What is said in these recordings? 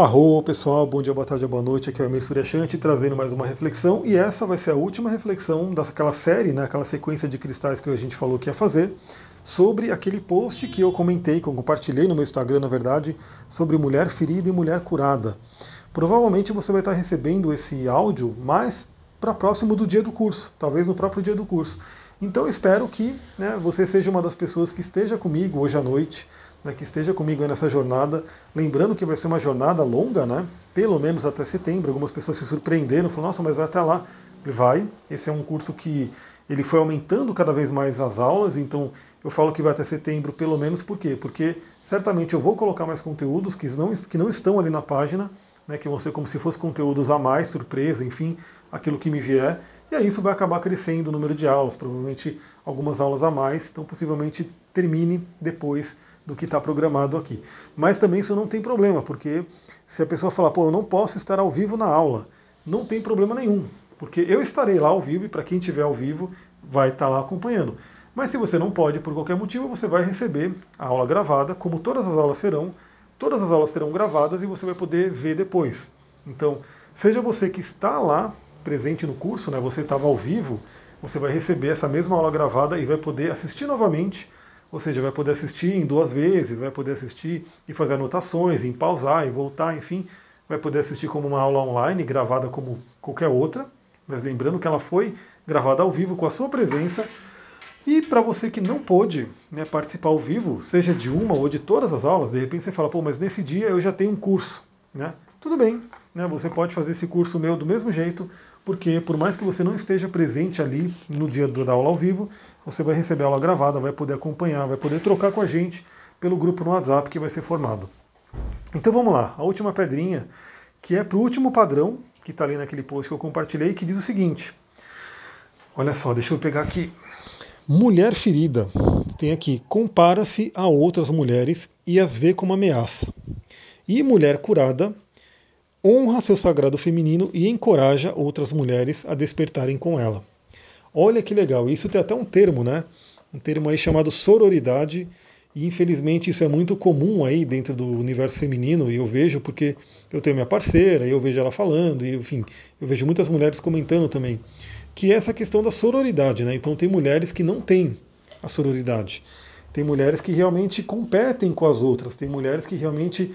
Arro, pessoal, bom dia, boa tarde, boa noite. Aqui é o Emir Suryashanti trazendo mais uma reflexão e essa vai ser a última reflexão daquela série, né, aquela sequência de cristais que a gente falou que ia fazer sobre aquele post que eu comentei, que eu compartilhei no meu Instagram, na verdade, sobre mulher ferida e mulher curada. Provavelmente você vai estar recebendo esse áudio mais para próximo do dia do curso, talvez no próprio dia do curso. Então espero que né, você seja uma das pessoas que esteja comigo hoje à noite né, que esteja comigo nessa jornada. Lembrando que vai ser uma jornada longa, né, pelo menos até setembro. Algumas pessoas se surpreenderam, falaram, nossa, mas vai até lá. Vai, esse é um curso que ele foi aumentando cada vez mais as aulas, então eu falo que vai até setembro pelo menos, por quê? Porque certamente eu vou colocar mais conteúdos que não, que não estão ali na página, né, que vão ser como se fossem conteúdos a mais, surpresa, enfim, aquilo que me vier. E aí isso vai acabar crescendo o número de aulas, provavelmente algumas aulas a mais, então possivelmente termine depois do que está programado aqui. Mas também isso não tem problema, porque se a pessoa falar, pô, eu não posso estar ao vivo na aula, não tem problema nenhum, porque eu estarei lá ao vivo e para quem estiver ao vivo vai estar tá lá acompanhando. Mas se você não pode por qualquer motivo, você vai receber a aula gravada, como todas as aulas serão, todas as aulas serão gravadas e você vai poder ver depois. Então, seja você que está lá presente no curso, né, você estava ao vivo, você vai receber essa mesma aula gravada e vai poder assistir novamente ou seja, vai poder assistir em duas vezes, vai poder assistir e fazer anotações, em pausar e voltar, enfim, vai poder assistir como uma aula online, gravada como qualquer outra, mas lembrando que ela foi gravada ao vivo com a sua presença. E para você que não pôde né, participar ao vivo, seja de uma ou de todas as aulas, de repente você fala, pô, mas nesse dia eu já tenho um curso. Né? Tudo bem, né, você pode fazer esse curso meu do mesmo jeito, porque por mais que você não esteja presente ali no dia da aula ao vivo, você vai receber a aula gravada, vai poder acompanhar, vai poder trocar com a gente pelo grupo no WhatsApp que vai ser formado. Então vamos lá, a última pedrinha, que é para o último padrão, que está ali naquele post que eu compartilhei, que diz o seguinte. Olha só, deixa eu pegar aqui. Mulher ferida, tem aqui, compara-se a outras mulheres e as vê como ameaça. E mulher curada honra seu sagrado feminino e encoraja outras mulheres a despertarem com ela. Olha que legal, isso tem até um termo, né? Um termo aí chamado sororidade, e infelizmente isso é muito comum aí dentro do universo feminino, e eu vejo porque eu tenho minha parceira, e eu vejo ela falando, e enfim, eu vejo muitas mulheres comentando também, que é essa questão da sororidade, né? Então tem mulheres que não têm a sororidade. Tem mulheres que realmente competem com as outras, tem mulheres que realmente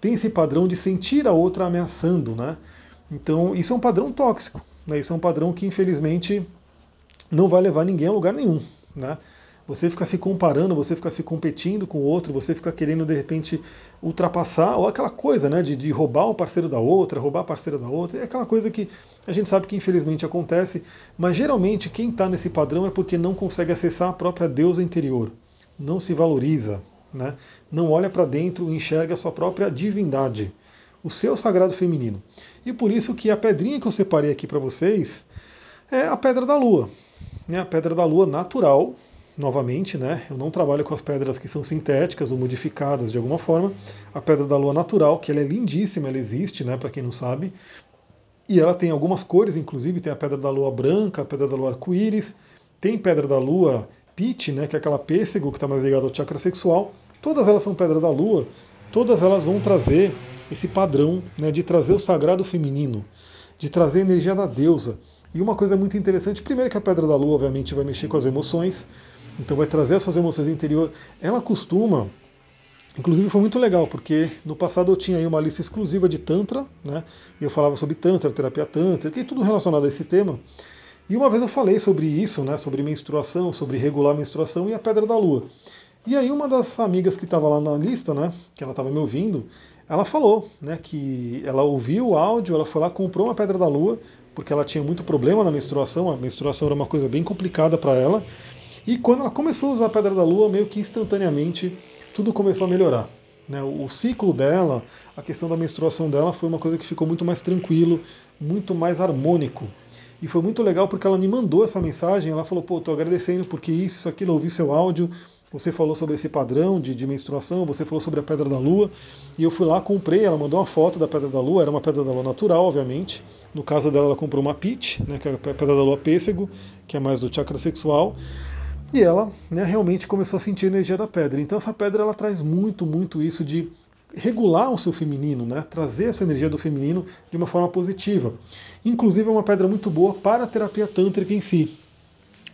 tem esse padrão de sentir a outra ameaçando, né? Então isso é um padrão tóxico, né? Isso é um padrão que infelizmente não vai levar ninguém a lugar nenhum, né? Você fica se comparando, você fica se competindo com o outro, você fica querendo de repente ultrapassar, ou aquela coisa né, de, de roubar o parceiro da outra, roubar a parceira da outra, é aquela coisa que a gente sabe que infelizmente acontece, mas geralmente quem está nesse padrão é porque não consegue acessar a própria deusa interior, não se valoriza, né? não olha para dentro e enxerga a sua própria divindade, o seu sagrado feminino. E por isso que a pedrinha que eu separei aqui para vocês é a pedra da lua. Né? A pedra da lua natural, novamente, né? eu não trabalho com as pedras que são sintéticas ou modificadas de alguma forma. A pedra da lua natural, que ela é lindíssima, ela existe, né? para quem não sabe. E ela tem algumas cores, inclusive tem a pedra da lua branca, a pedra da lua arco-íris, tem pedra da lua pit, né, que é aquela pêssego que está mais ligado ao chakra sexual, Todas elas são pedra da lua, todas elas vão trazer esse padrão né, de trazer o sagrado feminino, de trazer a energia da deusa. E uma coisa muito interessante, primeiro que a pedra da lua, obviamente, vai mexer com as emoções, então vai trazer as suas emoções interior. Ela costuma, inclusive foi muito legal, porque no passado eu tinha aí uma lista exclusiva de Tantra, né? E eu falava sobre Tantra, terapia Tantra, que é tudo relacionado a esse tema. E uma vez eu falei sobre isso, né? Sobre menstruação, sobre regular menstruação e a pedra da lua. E aí uma das amigas que estava lá na lista, né, que ela estava me ouvindo, ela falou, né, que ela ouviu o áudio, ela foi lá, comprou uma pedra da lua, porque ela tinha muito problema na menstruação, a menstruação era uma coisa bem complicada para ela, e quando ela começou a usar a pedra da lua, meio que instantaneamente tudo começou a melhorar. Né? O ciclo dela, a questão da menstruação dela foi uma coisa que ficou muito mais tranquilo, muito mais harmônico. E foi muito legal porque ela me mandou essa mensagem, ela falou, pô, tô agradecendo porque isso, isso, aquilo, ouvi seu áudio, você falou sobre esse padrão de, de, menstruação, você falou sobre a pedra da lua, e eu fui lá, comprei, ela mandou uma foto da pedra da lua, era uma pedra da lua natural, obviamente. No caso dela, ela comprou uma pitch, né, que é a pedra da lua pêssego, que é mais do chakra sexual. E ela né, realmente começou a sentir a energia da pedra. Então essa pedra ela traz muito, muito isso de regular o seu feminino, né? trazer essa energia do feminino de uma forma positiva. Inclusive é uma pedra muito boa para a terapia tântrica em si,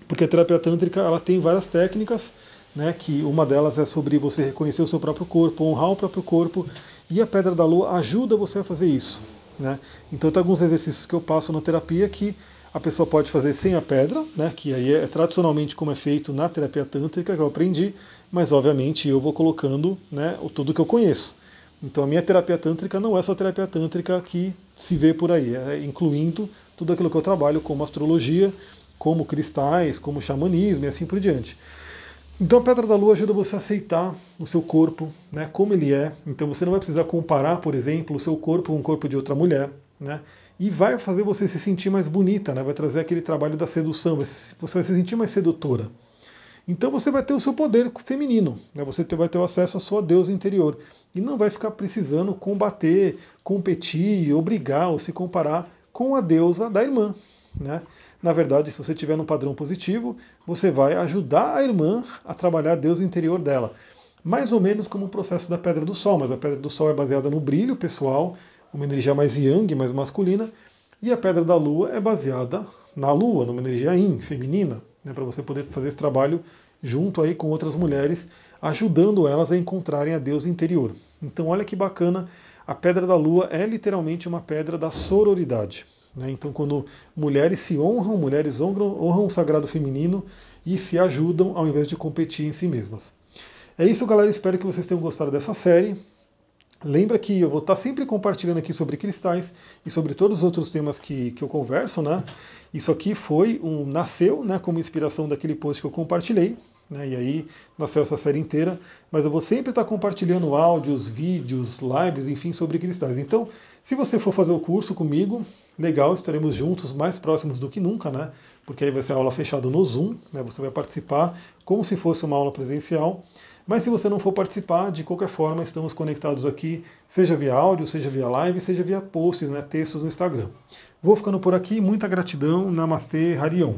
porque a terapia tântrica ela tem várias técnicas, né? que uma delas é sobre você reconhecer o seu próprio corpo, honrar o próprio corpo, e a pedra da lua ajuda você a fazer isso. Né? Então tem alguns exercícios que eu passo na terapia que a pessoa pode fazer sem a pedra, né, que aí é tradicionalmente como é feito na terapia tântrica, que eu aprendi, mas obviamente eu vou colocando né, tudo que eu conheço. Então a minha terapia tântrica não é só terapia tântrica que se vê por aí, é incluindo tudo aquilo que eu trabalho, como astrologia, como cristais, como xamanismo e assim por diante. Então a Pedra da Lua ajuda você a aceitar o seu corpo, né, como ele é. Então você não vai precisar comparar, por exemplo, o seu corpo com o corpo de outra mulher, né? E vai fazer você se sentir mais bonita, né? Vai trazer aquele trabalho da sedução, você vai se sentir mais sedutora. Então você vai ter o seu poder feminino, né? você vai ter o acesso à sua deusa interior. E não vai ficar precisando combater, competir, obrigar ou se comparar com a deusa da irmã. Né? Na verdade, se você tiver um padrão positivo, você vai ajudar a irmã a trabalhar a deusa interior dela. Mais ou menos como o processo da Pedra do Sol, mas a Pedra do Sol é baseada no brilho pessoal, uma energia mais yang, mais masculina, e a Pedra da Lua é baseada na Lua, numa energia yin, feminina né, para você poder fazer esse trabalho junto aí com outras mulheres, ajudando elas a encontrarem a Deus interior. Então olha que bacana, a Pedra da Lua é literalmente uma pedra da sororidade. Né? Então quando mulheres se honram, mulheres honram, honram o sagrado feminino e se ajudam ao invés de competir em si mesmas. É isso, galera. Espero que vocês tenham gostado dessa série. Lembra que eu vou estar sempre compartilhando aqui sobre cristais e sobre todos os outros temas que, que eu converso, né? Isso aqui foi um nasceu, né, como inspiração daquele post que eu compartilhei, né? E aí nasceu essa série inteira, mas eu vou sempre estar compartilhando áudios, vídeos, lives, enfim, sobre cristais. Então, se você for fazer o curso comigo, legal, estaremos juntos, mais próximos do que nunca, né? Porque aí vai ser aula fechada no Zoom, né? Você vai participar como se fosse uma aula presencial. Mas se você não for participar, de qualquer forma, estamos conectados aqui, seja via áudio, seja via live, seja via posts, né, textos no Instagram. Vou ficando por aqui, muita gratidão, Namastê, Harion.